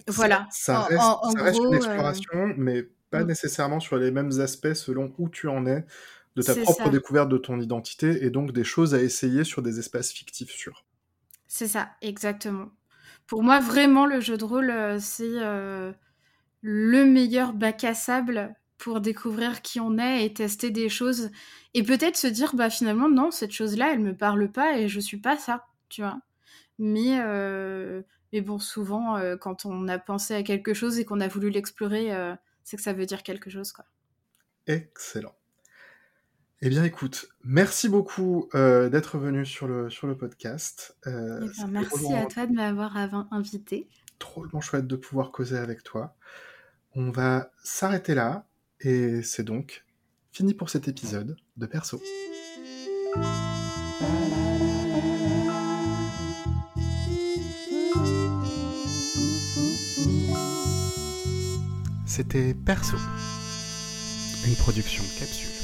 voilà. Ça, reste, une euh, exploration, mais pas mm. nécessairement sur les mêmes aspects selon où tu en es de ta propre découverte de ton identité et donc des choses à essayer sur des espaces fictifs sûrs. C'est ça, exactement. Pour moi, vraiment, le jeu de rôle, c'est le meilleur bac à sable pour découvrir qui on est et tester des choses et peut-être se dire bah finalement non cette chose là elle me parle pas et je suis pas ça tu vois. Mais euh, mais bon souvent euh, quand on a pensé à quelque chose et qu'on a voulu l'explorer euh, c'est que ça veut dire quelque chose quoi. Excellent. Eh bien écoute merci beaucoup d'être venu sur le sur le podcast eh ben, merci à toi de m'avoir invité. Trop chouette de pouvoir causer avec toi. On va s'arrêter là et c'est donc fini pour cet épisode de Perso. C'était Perso, une production capsule.